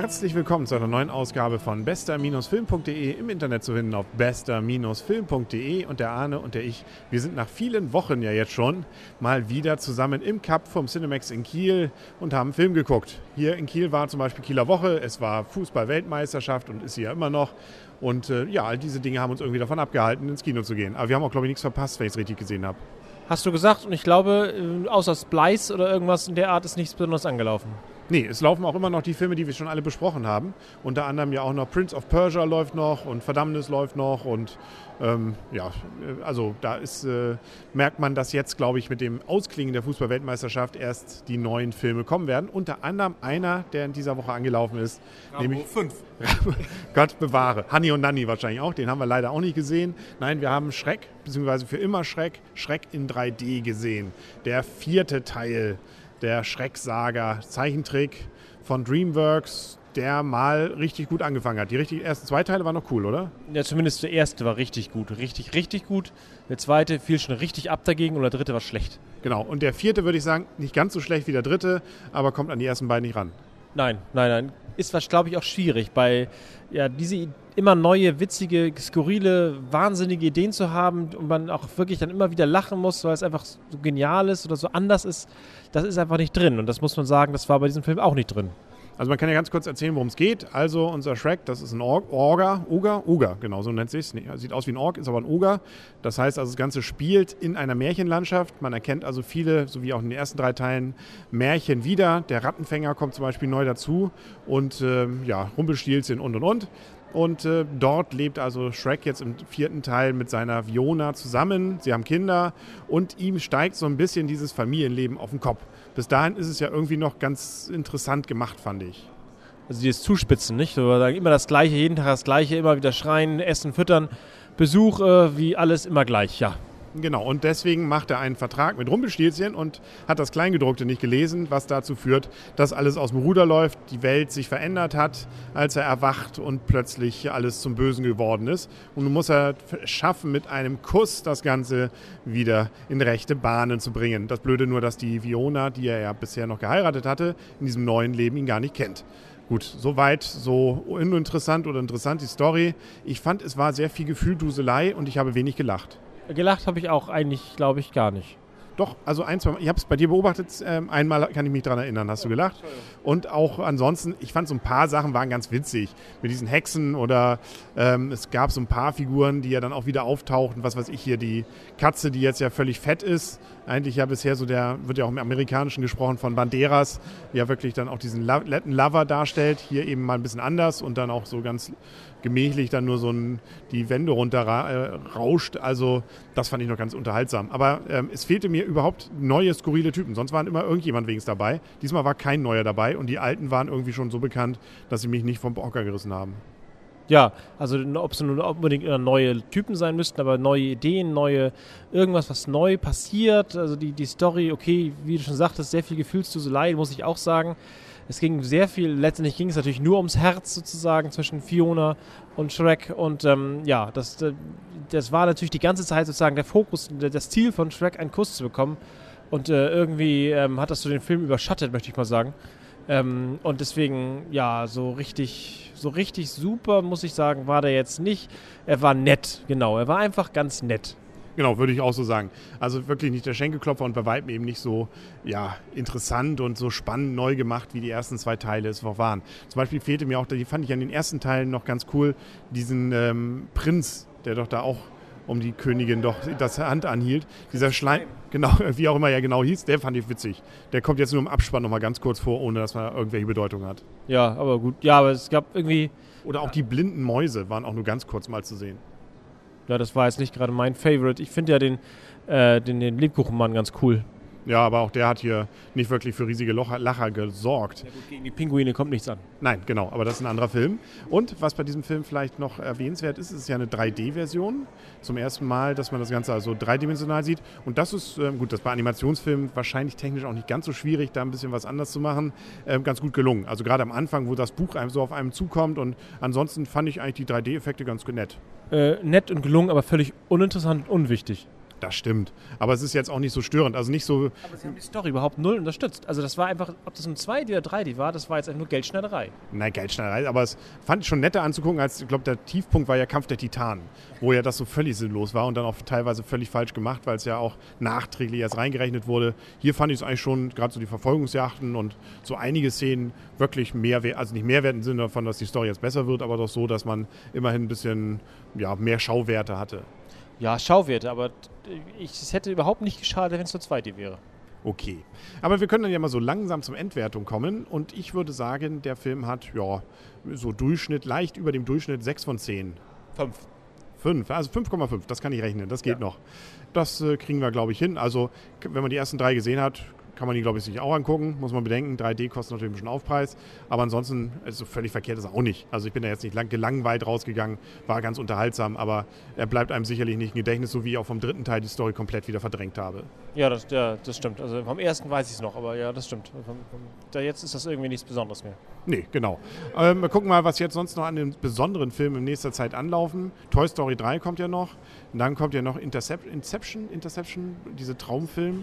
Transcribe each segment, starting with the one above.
Herzlich willkommen zu einer neuen Ausgabe von bester-film.de im Internet zu finden auf bester-film.de und der Arne und der ich, wir sind nach vielen Wochen ja jetzt schon mal wieder zusammen im Cup vom Cinemax in Kiel und haben Film geguckt. Hier in Kiel war zum Beispiel Kieler Woche, es war Fußball-Weltmeisterschaft und ist hier ja immer noch und äh, ja, all diese Dinge haben uns irgendwie davon abgehalten, ins Kino zu gehen. Aber wir haben auch, glaube ich, nichts verpasst, wenn ich es richtig gesehen habe. Hast du gesagt und ich glaube, äh, außer Splice oder irgendwas in der Art ist nichts besonders angelaufen. Nee, es laufen auch immer noch die Filme, die wir schon alle besprochen haben. Unter anderem ja auch noch Prince of Persia läuft noch und Verdammnis läuft noch. Und ähm, ja, also da ist, äh, merkt man, dass jetzt, glaube ich, mit dem Ausklingen der Fußball-Weltmeisterschaft erst die neuen Filme kommen werden. Unter anderem einer, der in dieser Woche angelaufen ist. Rambo nämlich 5. Gott bewahre. Hanni und Nanni wahrscheinlich auch. Den haben wir leider auch nicht gesehen. Nein, wir haben Schreck, beziehungsweise für immer Schreck, Schreck in 3D gesehen. Der vierte Teil der Schrecksaga, Zeichentrick von DreamWorks, der mal richtig gut angefangen hat. Die richtig, ersten zwei Teile waren noch cool, oder? Ja, zumindest der erste war richtig gut. Richtig, richtig gut. Der zweite fiel schon richtig ab dagegen und der dritte war schlecht. Genau. Und der vierte würde ich sagen, nicht ganz so schlecht wie der dritte, aber kommt an die ersten beiden nicht ran. Nein, nein, nein. Ist was, glaube ich, auch schwierig, bei ja, diese immer neue, witzige, skurrile, wahnsinnige Ideen zu haben und man auch wirklich dann immer wieder lachen muss, weil es einfach so genial ist oder so anders ist, das ist einfach nicht drin. Und das muss man sagen, das war bei diesem Film auch nicht drin. Also man kann ja ganz kurz erzählen, worum es geht. Also unser Shrek, das ist ein Org, Orga, Oger, Oger, genau so nennt sich es. Sieht aus wie ein Org, ist aber ein Oger. Das heißt also, das Ganze spielt in einer Märchenlandschaft. Man erkennt also viele, so wie auch in den ersten drei Teilen, Märchen wieder. Der Rattenfänger kommt zum Beispiel neu dazu und äh, ja, Rumpelstilzchen und und und. Und äh, dort lebt also Shrek jetzt im vierten Teil mit seiner Fiona zusammen. Sie haben Kinder und ihm steigt so ein bisschen dieses Familienleben auf den Kopf. Bis dahin ist es ja irgendwie noch ganz interessant gemacht, fand ich. Also dieses Zuspitzen, nicht? Immer das Gleiche, jeden Tag das Gleiche, immer wieder schreien, essen, füttern, Besuch, äh, wie alles immer gleich, ja. Genau, und deswegen macht er einen Vertrag mit Rumpelstilzchen und hat das Kleingedruckte nicht gelesen, was dazu führt, dass alles aus dem Ruder läuft, die Welt sich verändert hat, als er erwacht und plötzlich alles zum Bösen geworden ist. Und nun muss er schaffen, mit einem Kuss das Ganze wieder in rechte Bahnen zu bringen. Das Blöde nur, dass die Fiona, die er ja bisher noch geheiratet hatte, in diesem neuen Leben ihn gar nicht kennt. Gut, soweit, so uninteressant oder interessant die Story. Ich fand, es war sehr viel Gefühlduselei und ich habe wenig gelacht. Gelacht habe ich auch eigentlich, glaube ich, gar nicht. Doch, also ein, zwei Mal. Ich habe es bei dir beobachtet. Ähm, einmal kann ich mich daran erinnern, hast du gelacht. Und auch ansonsten, ich fand so ein paar Sachen waren ganz witzig. Mit diesen Hexen oder ähm, es gab so ein paar Figuren, die ja dann auch wieder auftauchten. Was weiß ich hier, die Katze, die jetzt ja völlig fett ist. Eigentlich ja bisher so der, wird ja auch im Amerikanischen gesprochen von Banderas, ja wirklich dann auch diesen Latin Lover darstellt. Hier eben mal ein bisschen anders und dann auch so ganz gemächlich dann nur so ein, die Wände runter äh, rauscht. Also das fand ich noch ganz unterhaltsam. Aber ähm, es fehlte mir überhaupt neue, skurrile Typen. Sonst waren immer irgendjemand wenigstens dabei. Diesmal war kein neuer dabei und die alten waren irgendwie schon so bekannt, dass sie mich nicht vom Hocker gerissen haben. Ja, also ob es nun unbedingt neue Typen sein müssten, aber neue Ideen, neue irgendwas, was neu passiert. Also die, die Story, okay, wie du schon sagtest, sehr viel Gefühlsduselei, muss ich auch sagen. Es ging sehr viel, letztendlich ging es natürlich nur ums Herz sozusagen zwischen Fiona und Shrek. Und ähm, ja, das, äh, das war natürlich die ganze Zeit sozusagen der Fokus, das Ziel von Shrek, einen Kuss zu bekommen. Und äh, irgendwie ähm, hat das so den Film überschattet, möchte ich mal sagen. Ähm, und deswegen, ja, so richtig, so richtig super, muss ich sagen, war der jetzt nicht. Er war nett, genau. Er war einfach ganz nett. Genau, würde ich auch so sagen. Also wirklich nicht der Schenkelklopfer und bei weitem eben nicht so ja, interessant und so spannend neu gemacht, wie die ersten zwei Teile es auch waren. Zum Beispiel fehlte mir auch, die fand ich an den ersten Teilen noch ganz cool, diesen ähm, Prinz, der doch da auch um die Königin doch das Hand anhielt. Dieser Schleim, genau, wie auch immer er genau hieß, der fand ich witzig. Der kommt jetzt nur im Abspann nochmal ganz kurz vor, ohne dass man irgendwelche Bedeutung hat. Ja, aber gut. Ja, aber es gab irgendwie. Oder auch die blinden Mäuse waren auch nur ganz kurz mal zu sehen. Ja, das war jetzt nicht gerade mein Favorite. Ich finde ja den, äh, den, den Lebkuchenmann ganz cool. Ja, aber auch der hat hier nicht wirklich für riesige Lacher gesorgt. Ja, gut, gegen die Pinguine kommt nichts an. Nein, genau, aber das ist ein anderer Film. Und was bei diesem Film vielleicht noch erwähnenswert ist, ist ja eine 3D-Version. Zum ersten Mal, dass man das Ganze also dreidimensional sieht. Und das ist, ähm, gut, das bei Animationsfilmen wahrscheinlich technisch auch nicht ganz so schwierig, da ein bisschen was anders zu machen, ähm, ganz gut gelungen. Also gerade am Anfang, wo das Buch einem so auf einem zukommt. Und ansonsten fand ich eigentlich die 3D-Effekte ganz nett. Äh, nett und gelungen, aber völlig uninteressant und unwichtig. Das stimmt. Aber es ist jetzt auch nicht so störend. Also nicht so. Aber sie haben die Story überhaupt null unterstützt. Also das war einfach, ob das um 2 oder 3D war, das war jetzt einfach nur Geldschneiderei. Nein, Geldschneiderei. Aber es fand ich schon netter anzugucken, als ich glaube, der Tiefpunkt war ja Kampf der Titanen, wo ja das so völlig sinnlos war und dann auch teilweise völlig falsch gemacht, weil es ja auch nachträglich erst reingerechnet wurde. Hier fand ich es eigentlich schon, gerade so die Verfolgungsjachten und so einige Szenen wirklich mehr, also nicht Mehrwert im Sinne davon, dass die Story jetzt besser wird, aber doch so, dass man immerhin ein bisschen ja, mehr Schauwerte hatte. Ja, Schauwerte, aber ich, es hätte überhaupt nicht geschadet, wenn es nur 2D wäre. Okay. Aber wir können dann ja mal so langsam zum Endwertung kommen. Und ich würde sagen, der Film hat, ja, so Durchschnitt, leicht über dem Durchschnitt 6 von 10. 5. 5, also 5,5, das kann ich rechnen, das geht ja. noch. Das äh, kriegen wir, glaube ich, hin. Also, wenn man die ersten drei gesehen hat, kann man die, glaube ich, sich auch angucken. Muss man bedenken, 3D kostet natürlich bisschen Aufpreis. Aber ansonsten ist so völlig verkehrt ist auch nicht. Also ich bin da jetzt nicht lang, gelangweilt rausgegangen, war ganz unterhaltsam, aber er bleibt einem sicherlich nicht im Gedächtnis, so wie ich auch vom dritten Teil die Story komplett wieder verdrängt habe. Ja, das, ja, das stimmt. Also vom ersten weiß ich es noch, aber ja, das stimmt. Da jetzt ist das irgendwie nichts Besonderes mehr. Nee, genau. Ähm, wir gucken mal, was jetzt sonst noch an den besonderen Filmen in nächster Zeit anlaufen. Toy Story 3 kommt ja noch. Und dann kommt ja noch Intercep Inception, Interception, diese Traumfilm.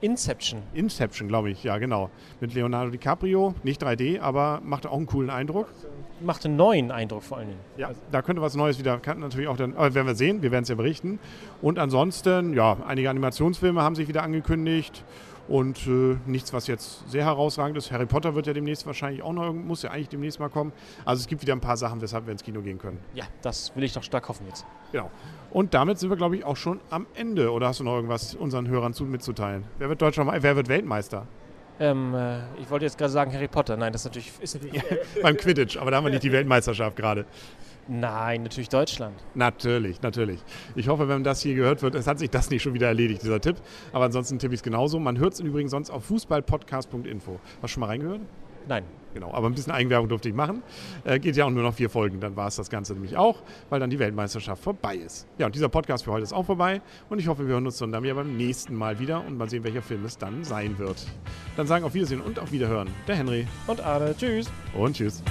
Inception. Inception, glaube ich, ja, genau. Mit Leonardo DiCaprio. Nicht 3D, aber macht auch einen coolen Eindruck. Macht einen neuen Eindruck vor allen Dingen. Ja, da könnte was Neues wieder, kann natürlich auch dann, aber werden wir sehen, wir werden es ja berichten. Und ansonsten, ja, einige Animationsfilme haben sich wieder angekündigt. Und äh, nichts, was jetzt sehr herausragend ist. Harry Potter wird ja demnächst wahrscheinlich auch noch, muss ja eigentlich demnächst mal kommen. Also es gibt wieder ein paar Sachen, weshalb wir ins Kino gehen können. Ja, das will ich doch stark hoffen jetzt. Genau. Und damit sind wir, glaube ich, auch schon am Ende. Oder hast du noch irgendwas unseren Hörern zu, mitzuteilen? Wer wird Deutscher, wer wird Weltmeister? Ähm, äh, ich wollte jetzt gerade sagen Harry Potter. Nein, das ist natürlich, ist natürlich beim Quidditch, aber da haben wir nicht die Weltmeisterschaft gerade. Nein, natürlich Deutschland. Natürlich, natürlich. Ich hoffe, wenn das hier gehört wird, es hat sich das nicht schon wieder erledigt, dieser Tipp. Aber ansonsten tippe ich es genauso. Man hört es übrigens sonst auf fußballpodcast.info. Hast du schon mal reingehört? Nein. Genau, aber ein bisschen Eigenwerbung durfte ich machen. Äh, geht ja auch nur noch vier Folgen, dann war es das Ganze nämlich auch, weil dann die Weltmeisterschaft vorbei ist. Ja, und dieser Podcast für heute ist auch vorbei und ich hoffe, wir hören uns dann wieder beim nächsten Mal wieder und mal sehen, welcher Film es dann sein wird. Dann sagen auf Wiedersehen und auf Wiederhören der Henry. Und Arne. Tschüss. Und tschüss.